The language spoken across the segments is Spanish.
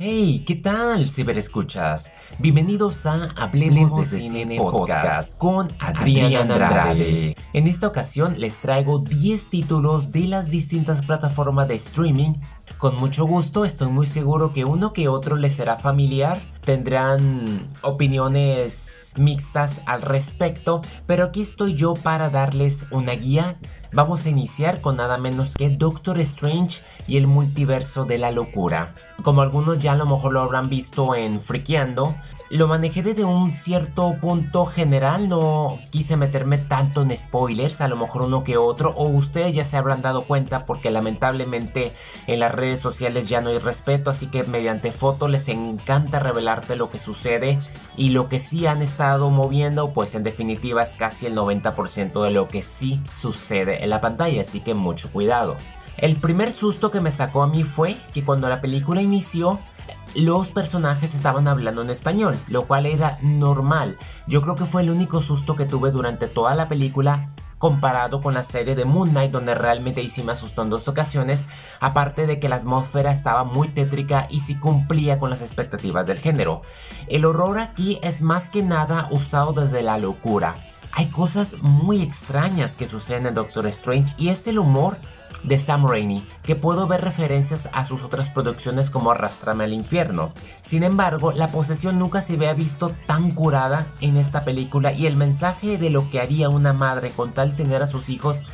Hey, ¿qué tal, ciberescuchas? Bienvenidos a Hablemos de Cine Podcast con Adrián Andrade. En esta ocasión les traigo 10 títulos de las distintas plataformas de streaming. Con mucho gusto, estoy muy seguro que uno que otro les será familiar. Tendrán opiniones mixtas al respecto, pero aquí estoy yo para darles una guía Vamos a iniciar con nada menos que Doctor Strange y el multiverso de la locura. Como algunos ya a lo mejor lo habrán visto en Friqueando, lo manejé desde un cierto punto general, no quise meterme tanto en spoilers, a lo mejor uno que otro, o ustedes ya se habrán dado cuenta porque lamentablemente en las redes sociales ya no hay respeto, así que mediante foto les encanta revelarte lo que sucede y lo que sí han estado moviendo, pues en definitiva es casi el 90% de lo que sí sucede en la pantalla, así que mucho cuidado. El primer susto que me sacó a mí fue que cuando la película inició, los personajes estaban hablando en español, lo cual era normal. Yo creo que fue el único susto que tuve durante toda la película comparado con la serie de Moon Knight donde realmente ahí sí me asustó en dos ocasiones, aparte de que la atmósfera estaba muy tétrica y sí cumplía con las expectativas del género. El horror aquí es más que nada usado desde la locura. Hay cosas muy extrañas que suceden en Doctor Strange y es el humor de Sam Raimi, que puedo ver referencias a sus otras producciones como Arrastrame al infierno. Sin embargo, la posesión nunca se había visto tan curada en esta película y el mensaje de lo que haría una madre con tal tener a sus hijos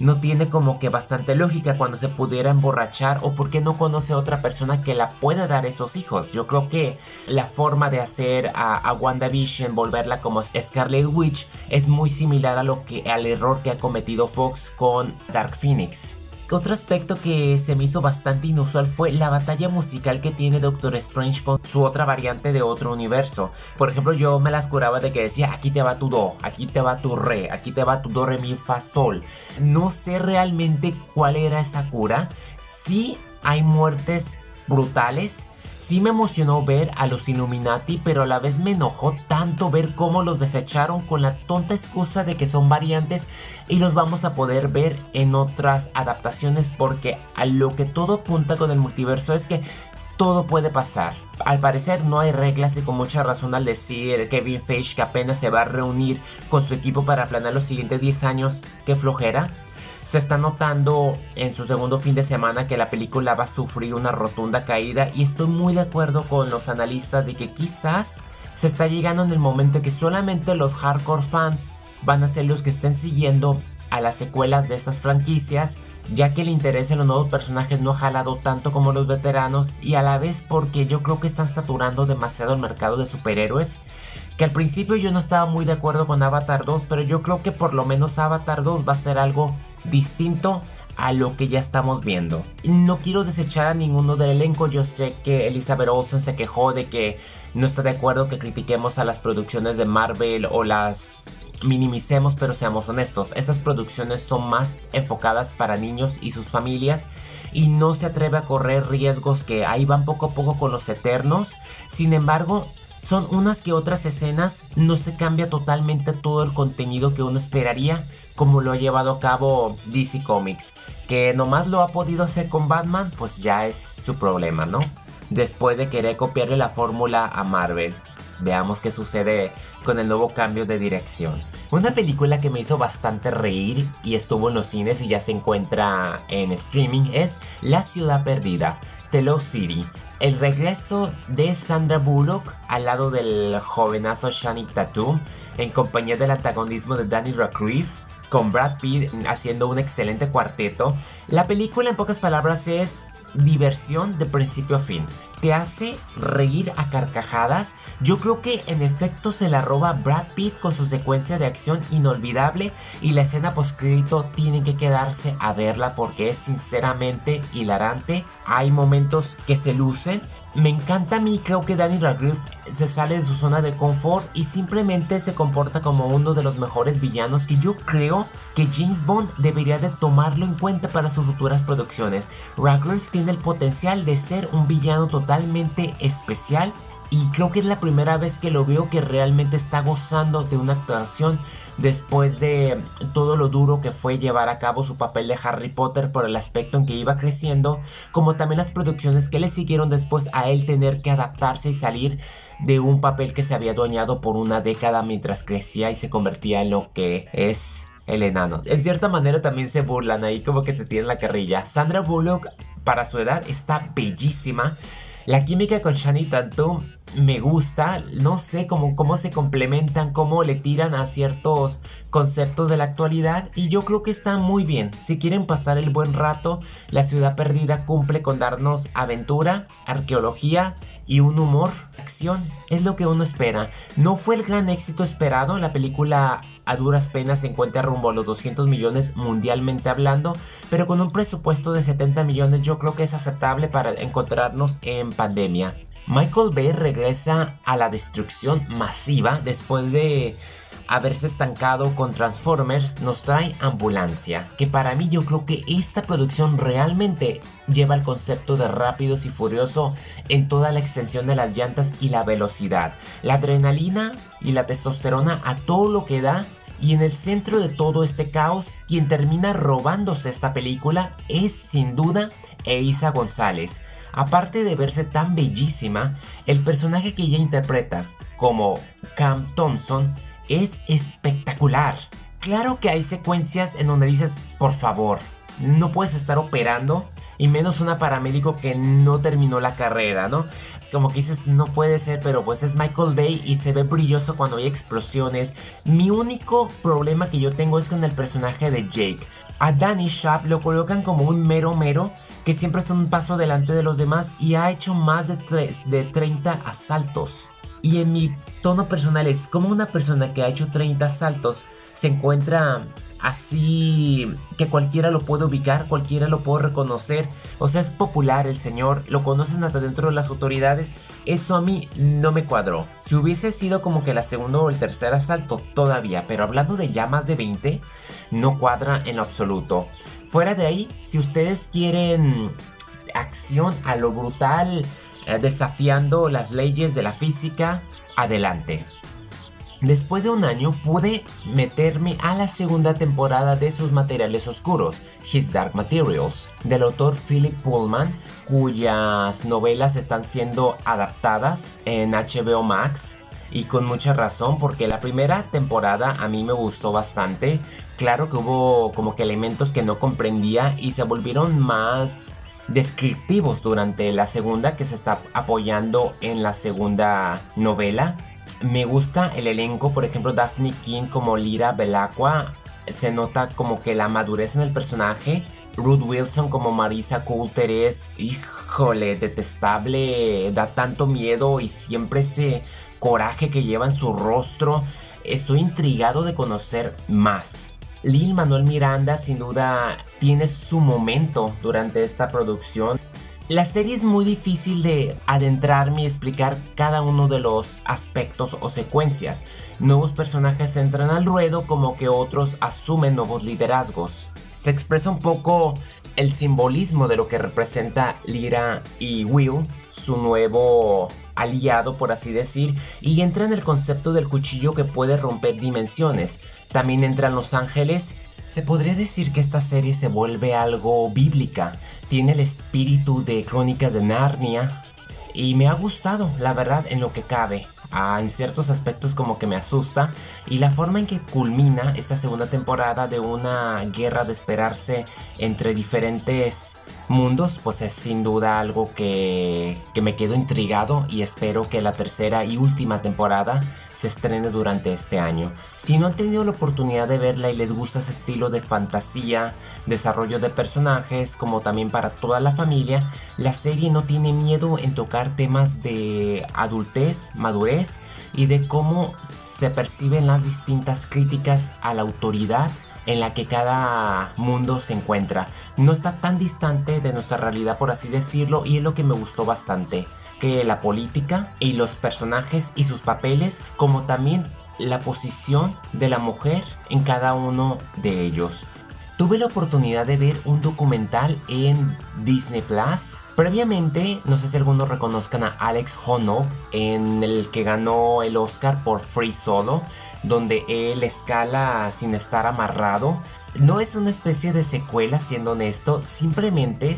no tiene como que bastante lógica cuando se pudiera emborrachar o porque no conoce a otra persona que la pueda dar esos hijos. Yo creo que la forma de hacer a, a WandaVision volverla como Scarlet Witch es muy similar a lo que al error que ha cometido Fox con Dark Phoenix. Otro aspecto que se me hizo bastante inusual fue la batalla musical que tiene Doctor Strange con su otra variante de otro universo. Por ejemplo, yo me las curaba de que decía, aquí te va tu do, aquí te va tu re, aquí te va tu do, re, mi, fa, sol. No sé realmente cuál era esa cura. Sí hay muertes brutales, Sí me emocionó ver a los Illuminati, pero a la vez me enojó tanto ver cómo los desecharon con la tonta excusa de que son variantes y los vamos a poder ver en otras adaptaciones porque a lo que todo apunta con el multiverso es que todo puede pasar. Al parecer no hay reglas y con mucha razón al decir Kevin Feige que apenas se va a reunir con su equipo para planear los siguientes 10 años, que flojera se está notando en su segundo fin de semana que la película va a sufrir una rotunda caída y estoy muy de acuerdo con los analistas de que quizás se está llegando en el momento que solamente los hardcore fans van a ser los que estén siguiendo a las secuelas de estas franquicias, ya que el interés en los nuevos personajes no ha jalado tanto como los veteranos y a la vez porque yo creo que están saturando demasiado el mercado de superhéroes, que al principio yo no estaba muy de acuerdo con Avatar 2, pero yo creo que por lo menos Avatar 2 va a ser algo distinto a lo que ya estamos viendo. No quiero desechar a ninguno del elenco, yo sé que Elizabeth Olsen se quejó de que no está de acuerdo que critiquemos a las producciones de Marvel o las minimicemos, pero seamos honestos, estas producciones son más enfocadas para niños y sus familias y no se atreve a correr riesgos que ahí van poco a poco con los eternos. Sin embargo, son unas que otras escenas no se cambia totalmente todo el contenido que uno esperaría como lo ha llevado a cabo DC Comics. Que nomás lo ha podido hacer con Batman, pues ya es su problema, ¿no? Después de querer copiarle la fórmula a Marvel. Pues veamos qué sucede con el nuevo cambio de dirección. Una película que me hizo bastante reír y estuvo en los cines y ya se encuentra en streaming es La Ciudad Perdida, The City. El regreso de Sandra Bullock al lado del jovenazo Shannon Tatum en compañía del antagonismo de Danny Radcliffe con Brad Pitt haciendo un excelente cuarteto. La película en pocas palabras es diversión de principio a fin. Te hace reír a carcajadas. Yo creo que en efecto se la roba Brad Pitt con su secuencia de acción inolvidable y la escena postcrédito tienen que quedarse a verla porque es sinceramente hilarante. Hay momentos que se lucen me encanta a mí, creo que Danny Radcliffe se sale de su zona de confort y simplemente se comporta como uno de los mejores villanos que yo creo que James Bond debería de tomarlo en cuenta para sus futuras producciones. Radcliffe tiene el potencial de ser un villano totalmente especial y creo que es la primera vez que lo veo que realmente está gozando de una actuación después de todo lo duro que fue llevar a cabo su papel de Harry Potter por el aspecto en que iba creciendo, como también las producciones que le siguieron después a él tener que adaptarse y salir de un papel que se había adueñado por una década mientras crecía y se convertía en lo que es el enano. En cierta manera también se burlan ahí como que se tienen la carrilla. Sandra Bullock para su edad está bellísima. La química con Shani Tatum me gusta, no sé cómo, cómo se complementan, cómo le tiran a ciertos conceptos de la actualidad y yo creo que está muy bien. Si quieren pasar el buen rato, La Ciudad Perdida cumple con darnos aventura, arqueología y un humor, acción. Es lo que uno espera. No fue el gran éxito esperado, la película a duras penas se encuentra rumbo a los 200 millones mundialmente hablando, pero con un presupuesto de 70 millones yo creo que es aceptable para encontrarnos en pandemia. Michael Bay regresa a la destrucción masiva después de haberse estancado con Transformers, nos trae Ambulancia, que para mí yo creo que esta producción realmente lleva el concepto de rápidos y furioso en toda la extensión de las llantas y la velocidad, la adrenalina y la testosterona a todo lo que da y en el centro de todo este caos, quien termina robándose esta película es sin duda Eiza González. Aparte de verse tan bellísima, el personaje que ella interpreta, como Cam Thompson, es espectacular. Claro que hay secuencias en donde dices, por favor, no puedes estar operando y menos una paramédico que no terminó la carrera, ¿no? Como que dices, no puede ser, pero pues es Michael Bay y se ve brilloso cuando hay explosiones. Mi único problema que yo tengo es con el personaje de Jake. A Danny Sharp lo colocan como un mero mero que siempre está un paso delante de los demás y ha hecho más de, de 30 asaltos. Y en mi tono personal es como una persona que ha hecho 30 saltos se encuentra así que cualquiera lo puede ubicar, cualquiera lo puede reconocer. O sea, es popular el señor, lo conocen hasta dentro de las autoridades. Eso a mí no me cuadró. Si hubiese sido como que la segunda o el tercer asalto, todavía. Pero hablando de ya más de 20, no cuadra en lo absoluto. Fuera de ahí, si ustedes quieren acción a lo brutal, eh, desafiando las leyes de la física, adelante. Después de un año pude meterme a la segunda temporada de sus materiales oscuros, His Dark Materials, del autor Philip Pullman, cuyas novelas están siendo adaptadas en HBO Max. Y con mucha razón, porque la primera temporada a mí me gustó bastante. Claro que hubo como que elementos que no comprendía y se volvieron más descriptivos durante la segunda que se está apoyando en la segunda novela. Me gusta el elenco, por ejemplo, Daphne King como Lira Belacqua. Se nota como que la madurez en el personaje. Ruth Wilson como Marisa Coulter es, híjole, detestable, da tanto miedo y siempre ese coraje que lleva en su rostro. Estoy intrigado de conocer más. Lil Manuel Miranda sin duda tiene su momento durante esta producción. La serie es muy difícil de adentrarme y explicar cada uno de los aspectos o secuencias. Nuevos personajes entran al ruedo como que otros asumen nuevos liderazgos. Se expresa un poco el simbolismo de lo que representa Lyra y Will, su nuevo aliado por así decir, y entra en el concepto del cuchillo que puede romper dimensiones. También entran los ángeles. Se podría decir que esta serie se vuelve algo bíblica. Tiene el espíritu de Crónicas de Narnia. Y me ha gustado, la verdad, en lo que cabe. En ciertos aspectos como que me asusta y la forma en que culmina esta segunda temporada de una guerra de esperarse entre diferentes mundos, pues es sin duda algo que, que me quedo intrigado y espero que la tercera y última temporada se estrene durante este año. Si no han tenido la oportunidad de verla y les gusta ese estilo de fantasía, desarrollo de personajes, como también para toda la familia, la serie no tiene miedo en tocar temas de adultez, madurez y de cómo se perciben las distintas críticas a la autoridad en la que cada mundo se encuentra. No está tan distante de nuestra realidad, por así decirlo, y es lo que me gustó bastante. Que la política y los personajes y sus papeles, como también la posición de la mujer en cada uno de ellos. Tuve la oportunidad de ver un documental en Disney Plus. Previamente, no sé si algunos reconozcan a Alex Honnold, en el que ganó el Oscar por Free Solo. donde él escala sin estar amarrado. No es una especie de secuela, siendo honesto, simplemente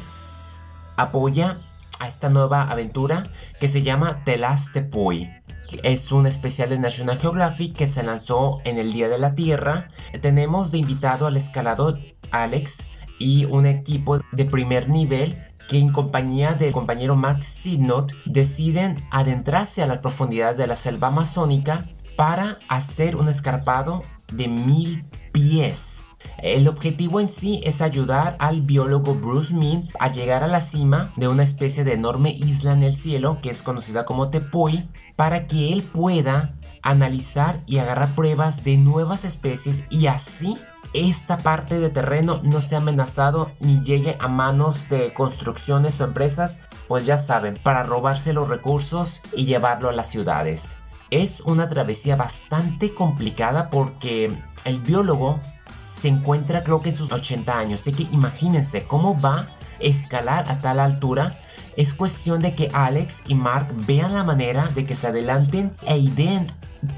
apoya a esta nueva aventura que se llama The Last Boy. Es un especial de National Geographic que se lanzó en el Día de la Tierra. Tenemos de invitado al escalador Alex y un equipo de primer nivel que en compañía del compañero Mark Sidnot deciden adentrarse a las profundidades de la selva amazónica para hacer un escarpado de mil pies. El objetivo en sí es ayudar al biólogo Bruce Mead a llegar a la cima de una especie de enorme isla en el cielo que es conocida como Tepuy para que él pueda analizar y agarrar pruebas de nuevas especies y así esta parte de terreno no sea amenazado ni llegue a manos de construcciones o empresas, pues ya saben, para robarse los recursos y llevarlo a las ciudades. Es una travesía bastante complicada porque el biólogo se encuentra creo que en sus 80 años, así que imagínense cómo va a escalar a tal altura es cuestión de que Alex y Mark vean la manera de que se adelanten e ideen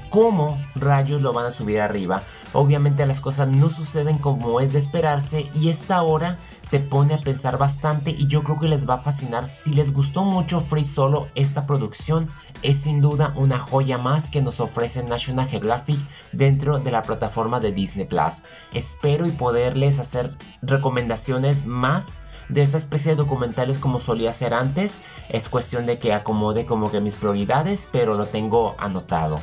cómo rayos lo van a subir arriba. Obviamente las cosas no suceden como es de esperarse y esta hora te pone a pensar bastante y yo creo que les va a fascinar. Si les gustó mucho Free Solo, esta producción es sin duda una joya más que nos ofrece National Geographic dentro de la plataforma de Disney Plus. Espero y poderles hacer recomendaciones más de esta especie de documentales como solía hacer antes. Es cuestión de que acomode como que mis prioridades, pero lo tengo anotado.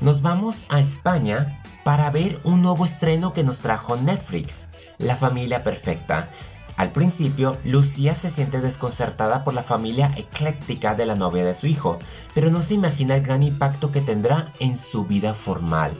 Nos vamos a España para ver un nuevo estreno que nos trajo Netflix, La familia perfecta. Al principio, Lucía se siente desconcertada por la familia ecléctica de la novia de su hijo, pero no se imagina el gran impacto que tendrá en su vida formal.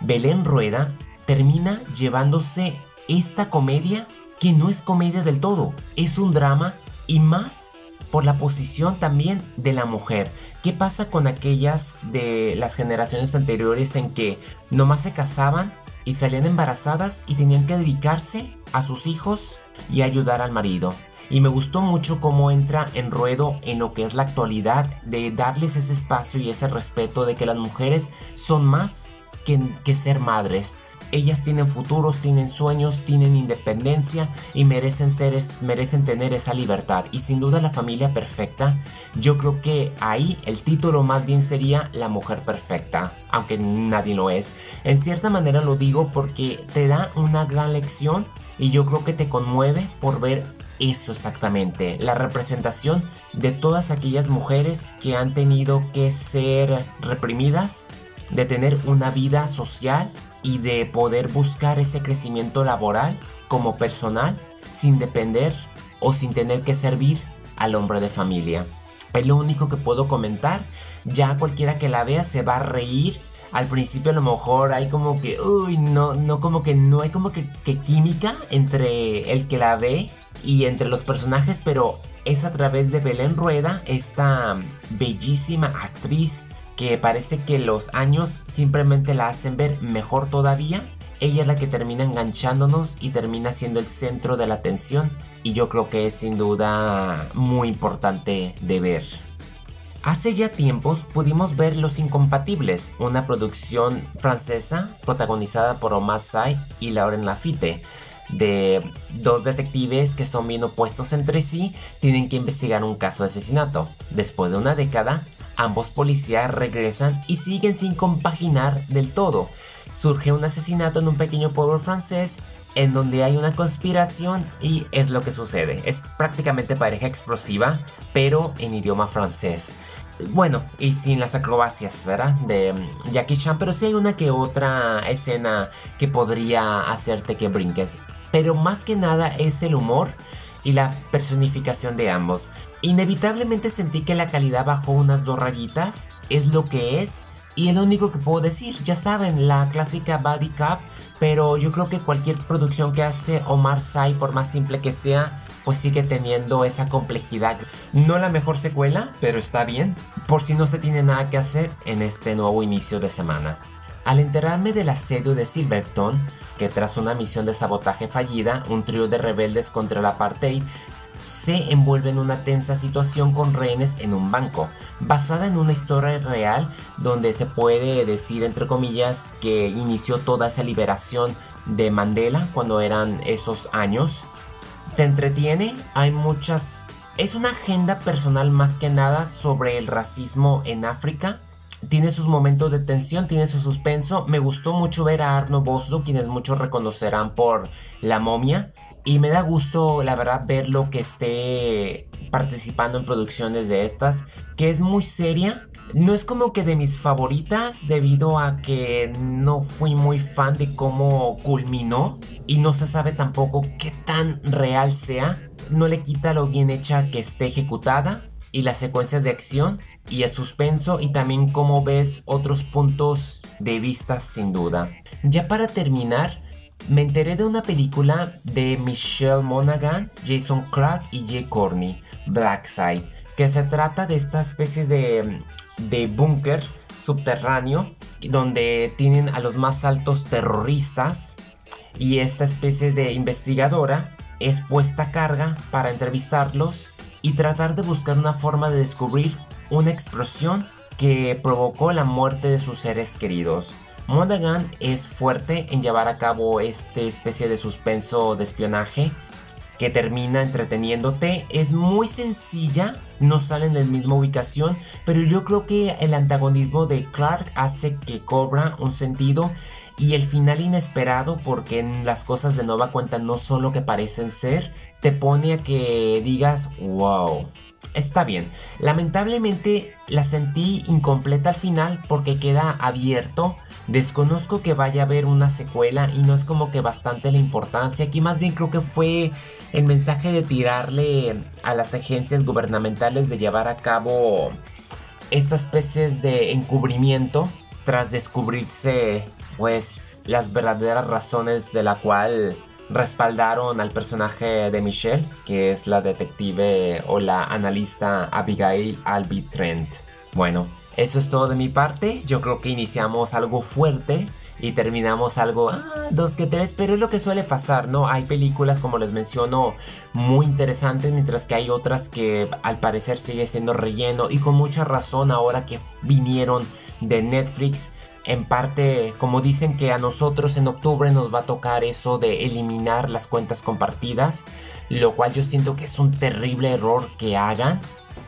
Belén Rueda termina llevándose esta comedia que no es comedia del todo, es un drama y más por la posición también de la mujer. ¿Qué pasa con aquellas de las generaciones anteriores en que nomás se casaban y salían embarazadas y tenían que dedicarse a sus hijos y ayudar al marido? Y me gustó mucho cómo entra en ruedo en lo que es la actualidad de darles ese espacio y ese respeto de que las mujeres son más que, que ser madres ellas tienen futuros, tienen sueños, tienen independencia y merecen, ser, merecen tener esa libertad. Y sin duda la familia perfecta, yo creo que ahí el título más bien sería La mujer perfecta, aunque nadie lo es. En cierta manera lo digo porque te da una gran lección y yo creo que te conmueve por ver eso exactamente, la representación de todas aquellas mujeres que han tenido que ser reprimidas, de tener una vida social y de poder buscar ese crecimiento laboral como personal sin depender o sin tener que servir al hombre de familia. Es lo único que puedo comentar. Ya cualquiera que la vea se va a reír. Al principio a lo mejor hay como que, uy, no, no como que no hay como que, que química entre el que la ve y entre los personajes, pero es a través de Belén Rueda, esta bellísima actriz que parece que los años simplemente la hacen ver mejor todavía. Ella es la que termina enganchándonos y termina siendo el centro de la atención y yo creo que es sin duda muy importante de ver. Hace ya tiempos pudimos ver Los Incompatibles, una producción francesa protagonizada por Omar Sy y Lauren Lafitte, de dos detectives que son bien opuestos entre sí, tienen que investigar un caso de asesinato. Después de una década, Ambos policías regresan y siguen sin compaginar del todo. Surge un asesinato en un pequeño pueblo francés en donde hay una conspiración y es lo que sucede. Es prácticamente pareja explosiva, pero en idioma francés. Bueno, y sin las acrobacias, ¿verdad? De mm, Jackie Chan, pero sí hay una que otra escena que podría hacerte que brinques. Pero más que nada es el humor y la personificación de ambos. Inevitablemente sentí que la calidad bajó unas dos rayitas, es lo que es, y es lo único que puedo decir. Ya saben, la clásica Body Cup, pero yo creo que cualquier producción que hace Omar Sy, por más simple que sea, pues sigue teniendo esa complejidad. No la mejor secuela, pero está bien, por si no se tiene nada que hacer en este nuevo inicio de semana. Al enterarme del asedio de Silverton, que tras una misión de sabotaje fallida, un trío de rebeldes contra el apartheid se envuelve en una tensa situación con rehenes en un banco, basada en una historia real donde se puede decir entre comillas que inició toda esa liberación de Mandela cuando eran esos años. Te entretiene, hay muchas... Es una agenda personal más que nada sobre el racismo en África tiene sus momentos de tensión, tiene su suspenso. Me gustó mucho ver a Arno Boslo, quienes muchos reconocerán por La momia. Y me da gusto, la verdad, verlo que esté participando en producciones de estas, que es muy seria. No es como que de mis favoritas, debido a que no fui muy fan de cómo culminó. Y no se sabe tampoco qué tan real sea. No le quita lo bien hecha que esté ejecutada y las secuencias de acción y el suspenso y también cómo ves otros puntos de vista sin duda. Ya para terminar, me enteré de una película de Michelle Monaghan, Jason Clark y Jay Corney, Black Side, que se trata de esta especie de, de búnker subterráneo donde tienen a los más altos terroristas y esta especie de investigadora es puesta a carga para entrevistarlos y tratar de buscar una forma de descubrir una explosión que provocó la muerte de sus seres queridos. Monaghan es fuerte en llevar a cabo esta especie de suspenso de espionaje que termina entreteniéndote. Es muy sencilla, no sale en la misma ubicación, pero yo creo que el antagonismo de Clark hace que cobra un sentido y el final inesperado porque las cosas de nueva cuenta no son lo que parecen ser, te pone a que digas, wow, está bien. Lamentablemente la sentí incompleta al final porque queda abierto. Desconozco que vaya a haber una secuela y no es como que bastante la importancia. Aquí más bien creo que fue el mensaje de tirarle a las agencias gubernamentales de llevar a cabo estas especies de encubrimiento tras descubrirse pues las verdaderas razones de la cual respaldaron al personaje de Michelle, que es la detective o la analista Abigail Albi Trent. Bueno, eso es todo de mi parte. Yo creo que iniciamos algo fuerte y terminamos algo ah, dos que tres, pero es lo que suele pasar, ¿no? Hay películas, como les menciono, muy interesantes, mientras que hay otras que al parecer sigue siendo relleno y con mucha razón ahora que vinieron de Netflix en parte, como dicen que a nosotros en octubre nos va a tocar eso de eliminar las cuentas compartidas, lo cual yo siento que es un terrible error que hagan.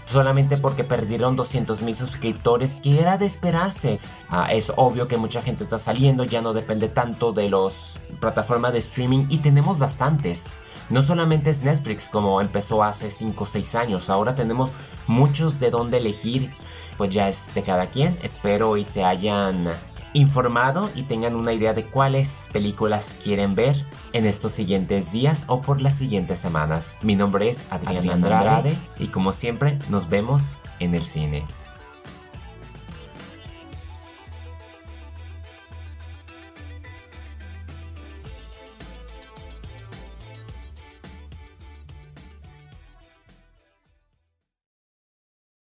Solamente porque perdieron 200 mil suscriptores, que era de esperarse. Ah, es obvio que mucha gente está saliendo, ya no depende tanto de las plataformas de streaming y tenemos bastantes. No solamente es Netflix como empezó hace 5 o 6 años, ahora tenemos muchos de dónde elegir pues ya es de cada quien. Espero y se hayan informado y tengan una idea de cuáles películas quieren ver en estos siguientes días o por las siguientes semanas. Mi nombre es Adrián Andrade y como siempre nos vemos en el cine.